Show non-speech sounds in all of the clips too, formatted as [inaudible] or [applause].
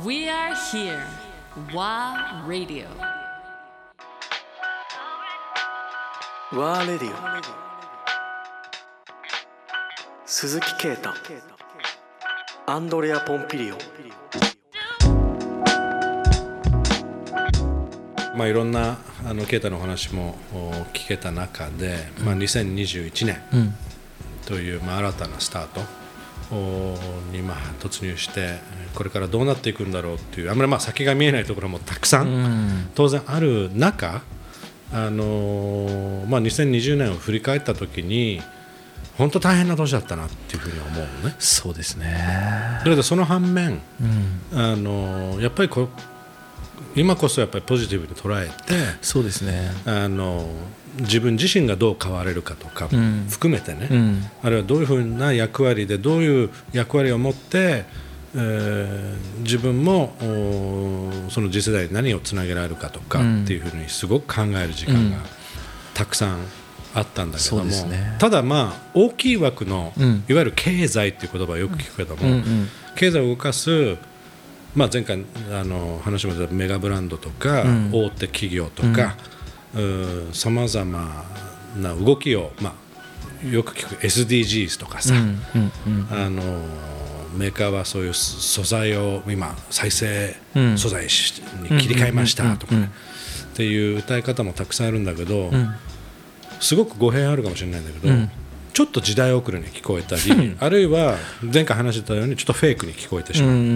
We are here. WA Radio. ワーレディオ鈴木啓太アンドレア・ポンピリオまあ、いろんなあの啓太のお話もお聞けた中で、まあ、2021年という、まあ、新たなスタート。おにまあ突入してこれからどうなっていくんだろうっていうあんまりまあ先が見えないところもたくさん当然ある中、あのーまあ、2020年を振り返った時に本当大変な年だったなっていうふうに思うのね。そうですね。だけどその反面、うん。あのやっぱりこ今こそやっぱりポジティブに捉えてそうですね。あの自分自身がどう変われるかとかうん。含めてね、うん。あるいはどういうふうな役割でどういう役割を持って、えー自分もおその次世代に何をつなげられるかとかうん。っていうふうにすごく考える時間がたくさんあったんだけども、ね。ただまあ大きい枠の、うん。いわゆる経済っていう言葉をよく聞くけども、うんうん経済を動かす、まあ、前回あの話も出たメガブランドとか、うん。大手企業とかさまざまな動きを、まあ、よく聞く SDGs とかさ、あのメーカーはそういう素材を今再生うん。素材しに切り替えましたとかねっていう歌い方もたくさんあるんだけど、うん。すごく語弊あるかもしれないんだけど、うん。ちょっと時代遅れに聞こえたり、あるいは前回話してたようにちょっとフェイクに聞こえてしまう。うんうんう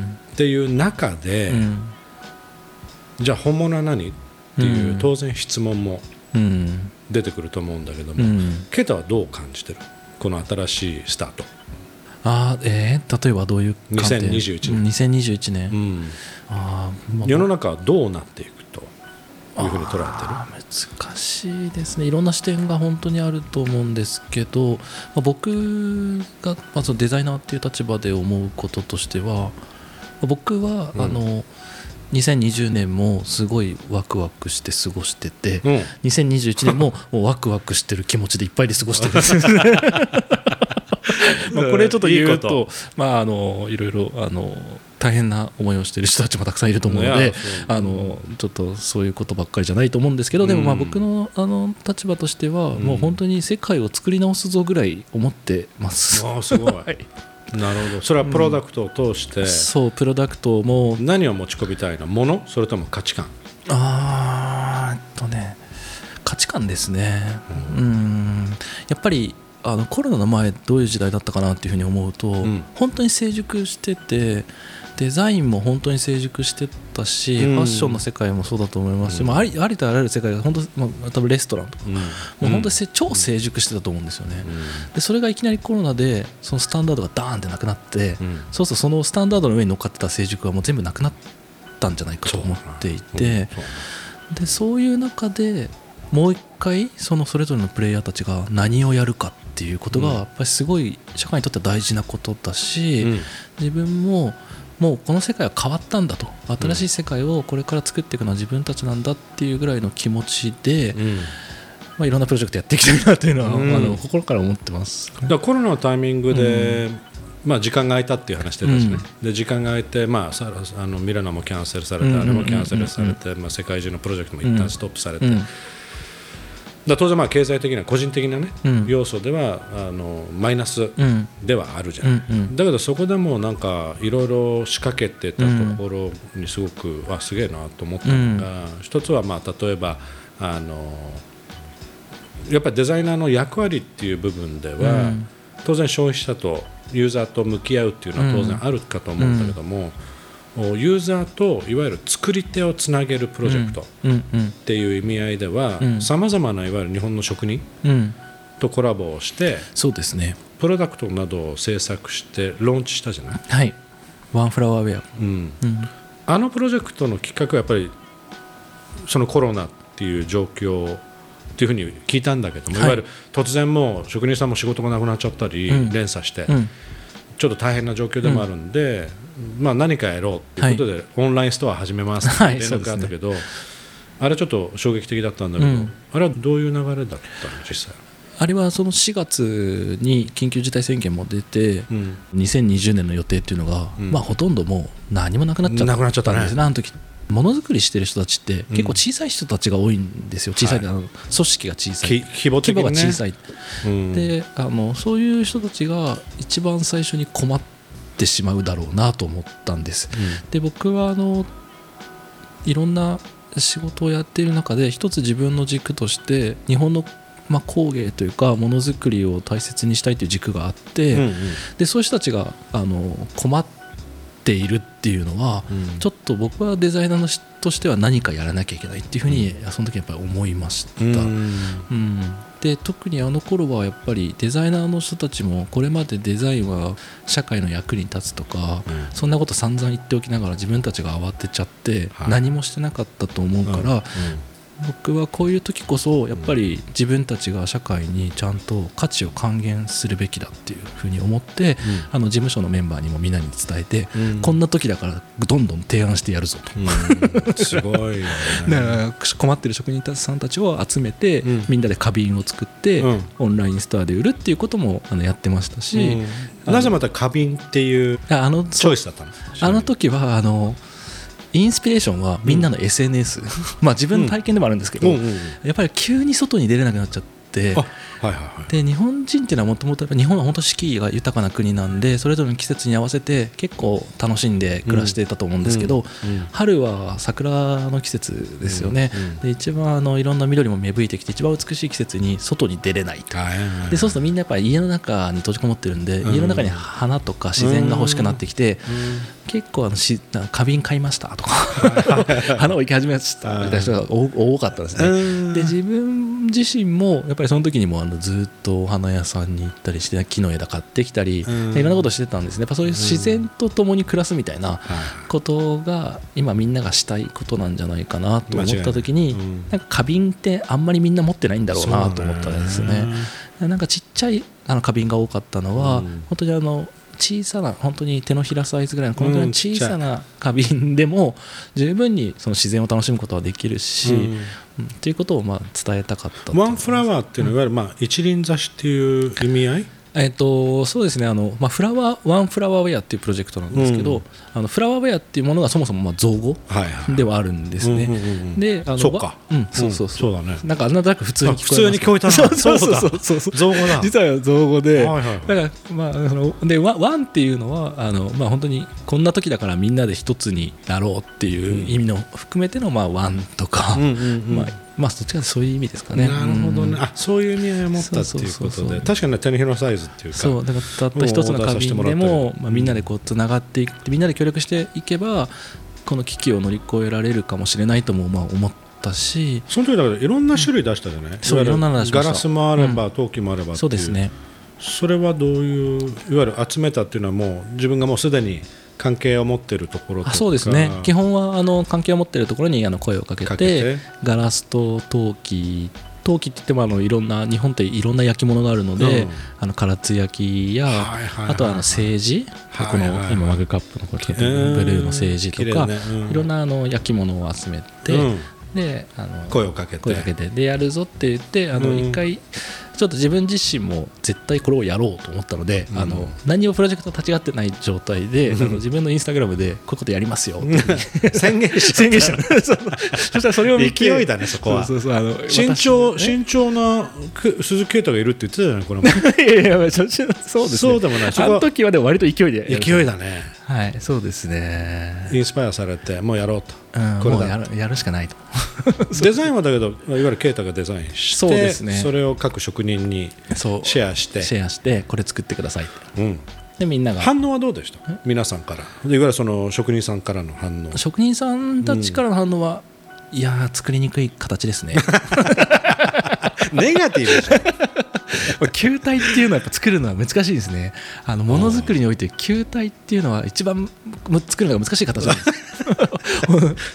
んっていう中で、うん。じゃあ本物は何？っていう、うん。当然質問もうん。出てくると思うんだけども、うん。ケイタはどう感じてる？この新しいスタート、あーえー、例えばどういう観点？2021年。うん2021年、うん。あーまあ世の中はどうなっていくというふうに捉えあー難しいですね。いろんな視点が本当にあると思うんですけど、まあ、僕が、まあ、そのデザイナーっていう立場で思うこととしてはまあ僕は、うん。あの2020年もすごいワクワクして過ごしてて、うん。2021年ももうワクワクしてる気持ちでいっぱいで過ごしてる。んですまあこれちょっと言ういいこと。[laughs] まああのいろいろあの大変な思いをしている人たちもたくさんいると思うのであのちょっとそういうことばっかりじゃないと思うんですけどでもまあうん。僕のあの立場としてはんもう本当に世界を作り直すぞぐらい思ってます。ああすごい [laughs] なるほど。それはプロダクトを通して。そうプロダクトも何を持ち込みたいの？ものそれとも価値観？あーとね価値観ですね。うん。やっぱりあのコロナの前どういう時代だったかなっていうふうに思うと、ん。本当に成熟しててデザインも本当に成熟してたし、うん。ファッションの世界もそうだと思いますし、うん。まあ、ありありとあらゆる世界が本当、まあ、多分レストランとか、うん。もう本当にせ超成熟してたと思うんですよね、うん。でそれがいきなりコロナでそのスタンダードがダーンってなくなって、うん。そうするとそのスタンダードの上に乗っかってた成熟がもう全部なくなったんじゃないかと思っていて、そう。でそういう中でもう一回そのそれぞれのプレイヤーたちが何をやるかっていうことがうん。やっぱりすごい社会にとっては大事なことだし、うん。自分ももうこの世界は変わったんだと。新しい世界をこれから作っていくのは自分たちなんだっていうぐらいの気持ちで、うん。まあ、いろんなプロジェクトやっていきたいなというのは、うん。あの心から思ってます。だからコロナのタイミングで、まあ、時間が空いたっていう話してたしね、で時間が空いて、まあ、さあのミラノもキャンセルされて、うんあれもキャンセルされて、まあ、世界中のプロジェクトも一旦ストップされて、うんだ当然まあ経済的な個人的な、ねうん。要素ではあのマイナスうん。ではあるじゃん、うんうん。だけどそこでもなんかいろいろ仕掛けてたところにすごく、あすげえなと思ったのが、一つはまあ例えばあのやっぱりデザイナーの役割っていう部分では、うん。当然消費者とユーザーと向き合うっていうのは当然あるかと思うんだけども、ユーザーといわゆる作り手をつなげるプロジェクトっていう意味合いではうん。さまざまないわゆる日本の職人うんとコラボをしてそうですね。プロダクトなどを制作してローンチしたじゃない、はい。ワンフラワーウェア、うん、うん。あのプロジェクトのきっかけはやっぱりそのコロナっていう状況っていうふうに聞いたんだけども、はい。い、わゆる突然もう職人さんも仕事がなくなっちゃったり、うん。連鎖して、うんちょっと大変な状況でもあるんで、まあ、何かやろうっていうことで、オンラインストア始めますってはい連絡があったけど、あれちょっと衝撃的だったんだけど、うん。あれはどういう流れだったの実際あれはその4月に緊急事態宣言も出て、うん。2020年の予定っていうのが、うん。まあ、ほとんどもう何もなくなっちゃったなくなっちゃったね。んですねあの時ものづくりしてる人たちって結構小さい人たちが多いんですよ。小さい、はいあの組織が小さい。き規模ね。が小さい、うん。であのそういう人たちが一番最初に困ってしまうだろうなと思ったんです。で僕はあのいろんな仕事をやっている中で一つ自分の軸として日本の、まあ、工芸というかものづくりを大切にしたいという軸があって、うんうん。でそういう人たちがあの困っているっていうのは、うん。ちょっと僕はデザイナーのしとしては何かやらなきゃいけないっていうふうに、その時やっぱり思いました。うん。うん。で特にあの頃はやっぱりデザイナーの人たちもこれまでデザインは社会の役に立つとか、うん。そんなこと散々言っておきながら自分たちが慌てちゃってはい。何もしてなかったと思うから、僕はこういう時こそやっぱり自分たちが社会にちゃんと価値を還元するべきだっていうふうに思って、あの事務所のメンバーにもみんなに伝えて、うん。こんな時だからどんどん提案してやるぞと。うん。[laughs] すごいよね。だから困ってる職人さんたちを集めて、うん。みんなで花瓶を作って、うん。オンラインストアで売るっていうこともあのやってましたし、うん。なぜまた花瓶っていうああのチョイスだったの？あの時はあのインスピレーションはみんなの SNS、まあ自分の体験でもあるんですけど、うんうんうん。やっぱり急に外に出れなくなっちゃってあはいはいはい。で日本人っていうのはもともと日本は本当四季が豊かな国なんでそれぞれの季節に合わせて結構楽しんで暮らしていたと思うんですけど、うんうん。春は桜の季節ですよね、うんうん。で一番あのいろんな緑も芽吹いてきて一番美しい季節に外に出れない。と。でそうするとみんなやっぱり家の中に閉じこもってるんで、うん。家の中に花とか自然が欲しくなってきて、うん。結構あのしな花瓶買いましたとか [laughs] 花を生け始めましたみたいな人が多多かったですね。うん。で自分自身もやっぱりその時にもあのずっとお花屋さんに行ったりして木の枝買ってきたり、いろんなことしてたんですね。やっぱそういう自然と共に暮らすみたいなはいことが今みんながしたいことなんじゃないかなと思った時に、なんか花瓶ってあんまりみんな持ってないんだろうなと思ったんですよね。なんかちっちゃいあの花瓶が多かったのは、うん。本当にあの小さな本当に手のひらサイズぐらいのこのぐらいの小さな花瓶でも十分にその自然を楽しむことはできるし、うん。うんっていうことをまあ伝えたかったとワンフラワーっていうのは、いわゆるまあ一輪挿しっていう意味合い？えっとそうですねあの、まあ、フラワーワンフラワーウェアっていうプロジェクトなんですけど、うん。あのフラワーウェアっていうものがそもそもまあ造語ではあるんですね。であのそうか。わうん、そうそうそう,、うんそうだね。なんかあんなだく普通に聞こえ普通に聞こえたな。そうそうそう。だ。そうそう造語だ。実は造語で、はいはいはい。だからまあそのでワワンっていうのはあのまあ本当にこんな時だからみんなで一つになろうっていう意味の含めてのまあワンとか、うんうんうん。まあまあそっちがそういう意味ですかね。なるほどね、うん。あそういう意味合いを持ったっていうことで。確かにね手のひらサイズっていうか。そうだからたった一つの花瓶でもまあ、みんなでこうつながっていってみんなで協力していけばこの危機を乗り越えられるかもしれないともまあ思ったし。その時だからいろんな種類出したじゃない、わゆるそういろんなの出しました。ガラスもあれば、陶器もあればそうですねそれはどういういわゆる集めたっていうのはもう自分がもうすでに関係を持っているところとそうですね。基本はあの関係を持っているところにあの声をかけてガラスと陶器。陶器って言ってもあのいろんな日本っていろんな焼き物があるので、うん。あの唐津焼きや、はいはいはいあとはあの政治、はいこのはい。はい今マグカップのこれうんブルーの政治と綺か、麗ね。うん。いろんなあの焼き物を集めて、うん。であの声をかけて。でやるぞって言ってあのうん。一回ちょっと自分自身も絶対これをやろうと思ったので、うん。あの何もプロジェクト立ち上がってない状態で、あの自分のインスタグラムでこういうことやりますよって宣言し宣言した。[laughs] そう。そしたらそれを見て勢いだねそこは。そうそうそうあの慎重私慎重なく鈴木啓太がいるって言ってたじゃないこれも [laughs] いやいやそそうですね。そうでもない。あの時はでも割と勢いで勢いだねはいそうですね。インスパイアされてもうやろうと、うんこれだ。もうやるやるしかないと。[laughs] デザインはだけどいわゆる啓太がデザインしてそうですね。それを各職人にそう。シェアして。シェアしてこれ作ってくださいって。うん、でみんなが。反応はどうでした？皆さんから。でいわゆるその職人さんからの反応。職人さんたちからの反応は、いやー作りにくい形ですね。[laughs] ネガティブじゃん球体っていうのはやっぱ作るのは難しいですね。あのものづくりにおいて球体っていうのは一番む作るのが難しい形なんです。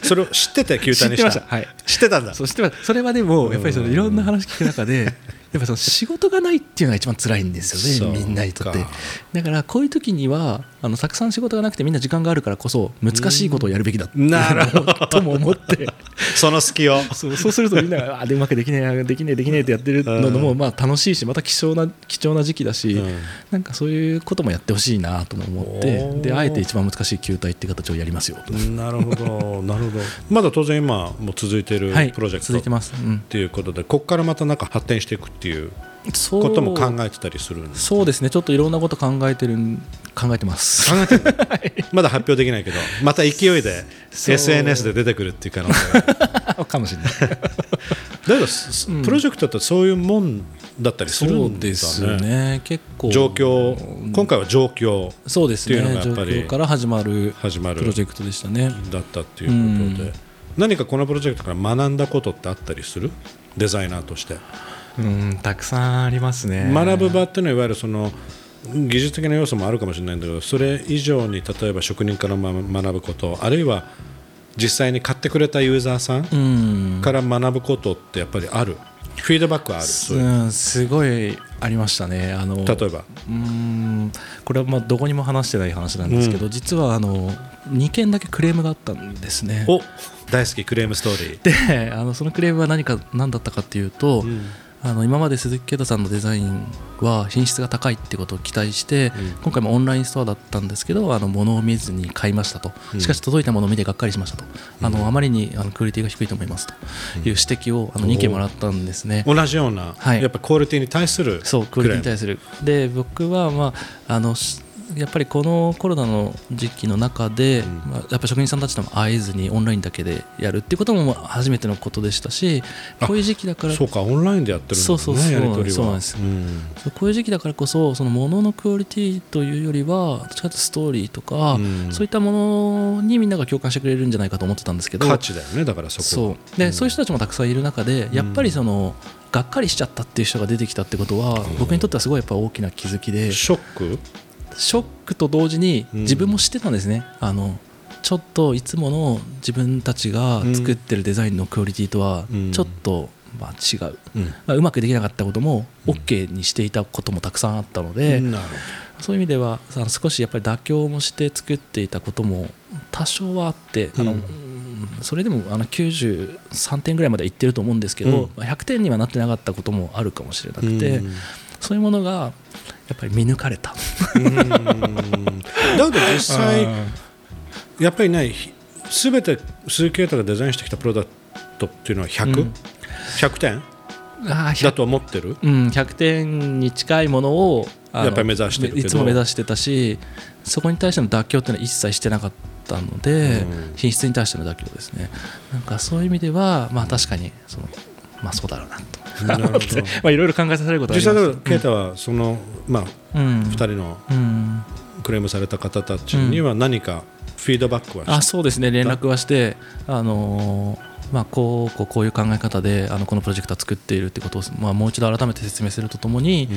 [laughs] それを知ってて球体にした。知ってました。はい。知ってたんだ。そしてはそれはでもやっぱりそのいろんな話聞く中でやっぱその仕事がないっていうのが一番辛いんですよねみんなにとって。かだからこういう時にはあのたくさん仕事がなくてみんな時間があるからこそ難しいことをやるべきだ。なるほのをとも思って。[laughs] その隙を。そうそうするとみんながあでうまくできねえできねえできねえってやってるのもまあ楽しいしまた貴重な貴重な時期だし、うん。なんかそういうこともやってほしいなとも思ってであえて一番難しい球体って形をやりますよと、なるほど [laughs] なるほど。まだ当然今も続いているはいプロジェクト続いてます、うん。っていうことでここからまたなんか発展していくっていうことも考えてたりするんですそうですね。ちょっといろんなこと考えてるん考えてます。考えてる [laughs] まだ発表できないけどまた勢いで SNS で出てくるっていう可能性。が [laughs] かもしれない。[laughs] だけどすプロジェクトってそういうもんだったりするんですね。結構。状況今回は状況そうですね。っていうのがやっぱり状況から始まる始まるプロジェクトでしたね。だったっていうことで、何かこのプロジェクトから学んだことってあったりする？デザイナーとして、うんたくさんありますね。学ぶ場っていうのはいわゆるその技術的な要素もあるかもしれないんだけどそれ以上に例えば職人からま学ぶことあるいは実際に買ってくれたユーザーさんうん。から学ぶことってやっぱりある。フィードバックはある。そうんすごいありましたね。あの例えば。うーん。これはまあどこにも話してない話なんですけど、実はあの2件だけクレームがあったんですね。お大好きクレームストーリー。であのそのクレームは何か何だったかっていうと、あの今まで鈴木啓太さんのデザインは品質が高いってことを期待して、今回もオンラインストアだったんですけどあの物を見ずに買いましたと。しかし届いたものを見てがっかりしましたと、あのあまりにあのクオリティが低いと思いますと。いう指摘をあの2件もらったんですね。同じような、はい。やっぱクオリティに対するそうクオリティに対する。で僕はまああのしやっぱりこのコロナの時期の中で、まあ、やっぱ職人さんたちとも会えずにオンラインだけでやるっていうことも初めてのことでしたしあこういう時期だからムそうかオンラインでやってるんだそうそうそう。やり取りは。そうなんですん。こういう時期だからこそそのもののクオリティというよりはどっちかというとストーリーとか、うん。そういったものにみんなが共感してくれるんじゃないかと思ってたんですけど価値だよねだからそこ。そう。で、そういう人たちもたくさんいる中でやっぱりその、がっかりしちゃったっていう人が出てきたってことは、僕にとってはすごいやっぱ大きな気づきでショック？ショックと同時にうん。自分も知ってたんですね、あのちょっといつもの自分たちが作ってるデザインのクオリティとはうん。ちょっと、まあ、違う、うん。まあ、うまくできなかったことも OK にしていたこともたくさんあったので、なるほそういう意味ではあの少しやっぱり妥協もして作っていたことも多少はあってあの、うん。うんそれでもあの93点ぐらいまではいってると思うんですけど、うん。まあ100点にはなってなかったこともあるかもしれなくどて、うんそういうものがやっぱり見抜かれた。うん。だけど実際やっぱりねひ全て鈴木啓太がデザインしてきたプロダクトっていうのは 100?100、うん。100点？だと思ってる？うん、100点に近いものをやっぱり目指していつも目指してたしそこに対しての妥協っていうのは一切してなかったので、うん。品質に対しての妥協ですね。なんかそういう意味ではまあ確かにそのまあそうだろうなと。[laughs] まあいろいろ考えさせることはあ実際ります。だから啓太はその、まあ、うん。2人のうん。クレームされた方たちには何かフィードバックはしあそうですね。連絡はしてあのーまあ、こうこうこういう考え方であのこのプロジェクトは作っているってことを、まあ、もう一度改めて説明するとともに、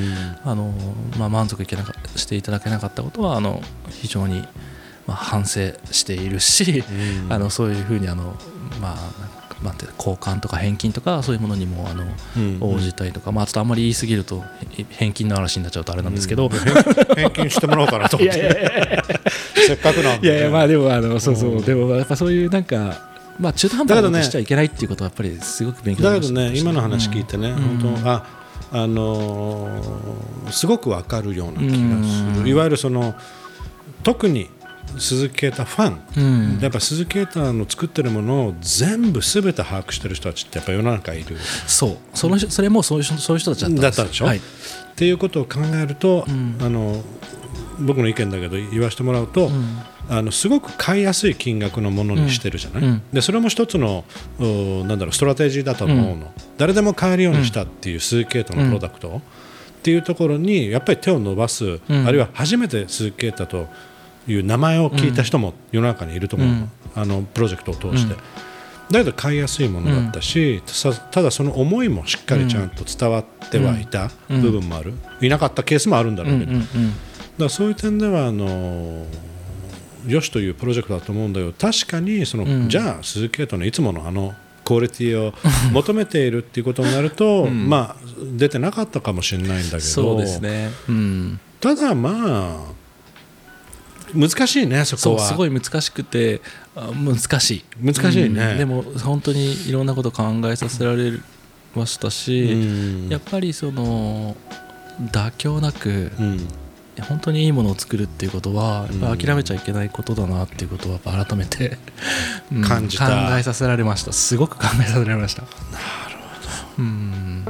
あのまあ、満足いけなかしていただけなかったことはあの非常に、まあ、反省しているし、うん。あのそういうふうにあの、まあ、なんて交換とか返金とかそういうものにもあの、うん応じたりとか、まあ、ちょっとあんまり言い過ぎるとへ返金の嵐になっちゃうとあれなんですけど、返金してもらおうかなと思って。せっかくなんで、いやいやまあでもあのそうそう。うでもやっぱそういうなんかまあ中途半端なことしちゃいけないっていうことはやっぱりすごく勉強になだけどね今の話聞いてね、うん。本当ああのーすごくわかるような気がすうん。るいわゆるその特に鈴木啓太ファン、うん。やっぱ鈴木啓太の作ってるものを全部すべて把握してる人たちってやっぱ世の中いる。そう。その人それもそういう人そういう人たちだったんです。だったでしょ？はい。っていうことを考えると、ん。あの僕の意見だけど言わせてもらうと、ん。あのすごく買いやすい金額のものにしてるじゃない、うん。うん。でそれも一つのおなんだろうストラテジーだと思うの、誰でも買えるようにしたっていう鈴木啓太のプロダクトを、っていうところにやっぱり手を伸ばす、ん。あるいは初めて鈴木啓太という名前を聞いた人も世の中にいると思う。の,、うん。あのプロジェクトを通して。だけど買いやすいものだったし、さただその思いもしっかりちゃんと伝わってはいた部分もある、いなかったケースもあるんだろうけど、うんうんだからそういう点ではあのよしというプロジェクトだと思うんだけど確かにその、うん。じゃあ鈴木啓太のいつものあのクオリティを求めているっていうことになると、まあ出てなかったかもしれないんだけど。そうですね、うん、ただまあ難しいねそこは。すごい難しくてあ難しい。難しいね。うん。でも本当にいろんなこと考えさせられましたし、うん。やっぱりその妥協なくうん。本当にいいものを作るっていうことは諦めちゃいけないことだなっていうことは改めて、う [laughs] ん感じた。考えさせられました。すごく考えさせられました。なるほど。うん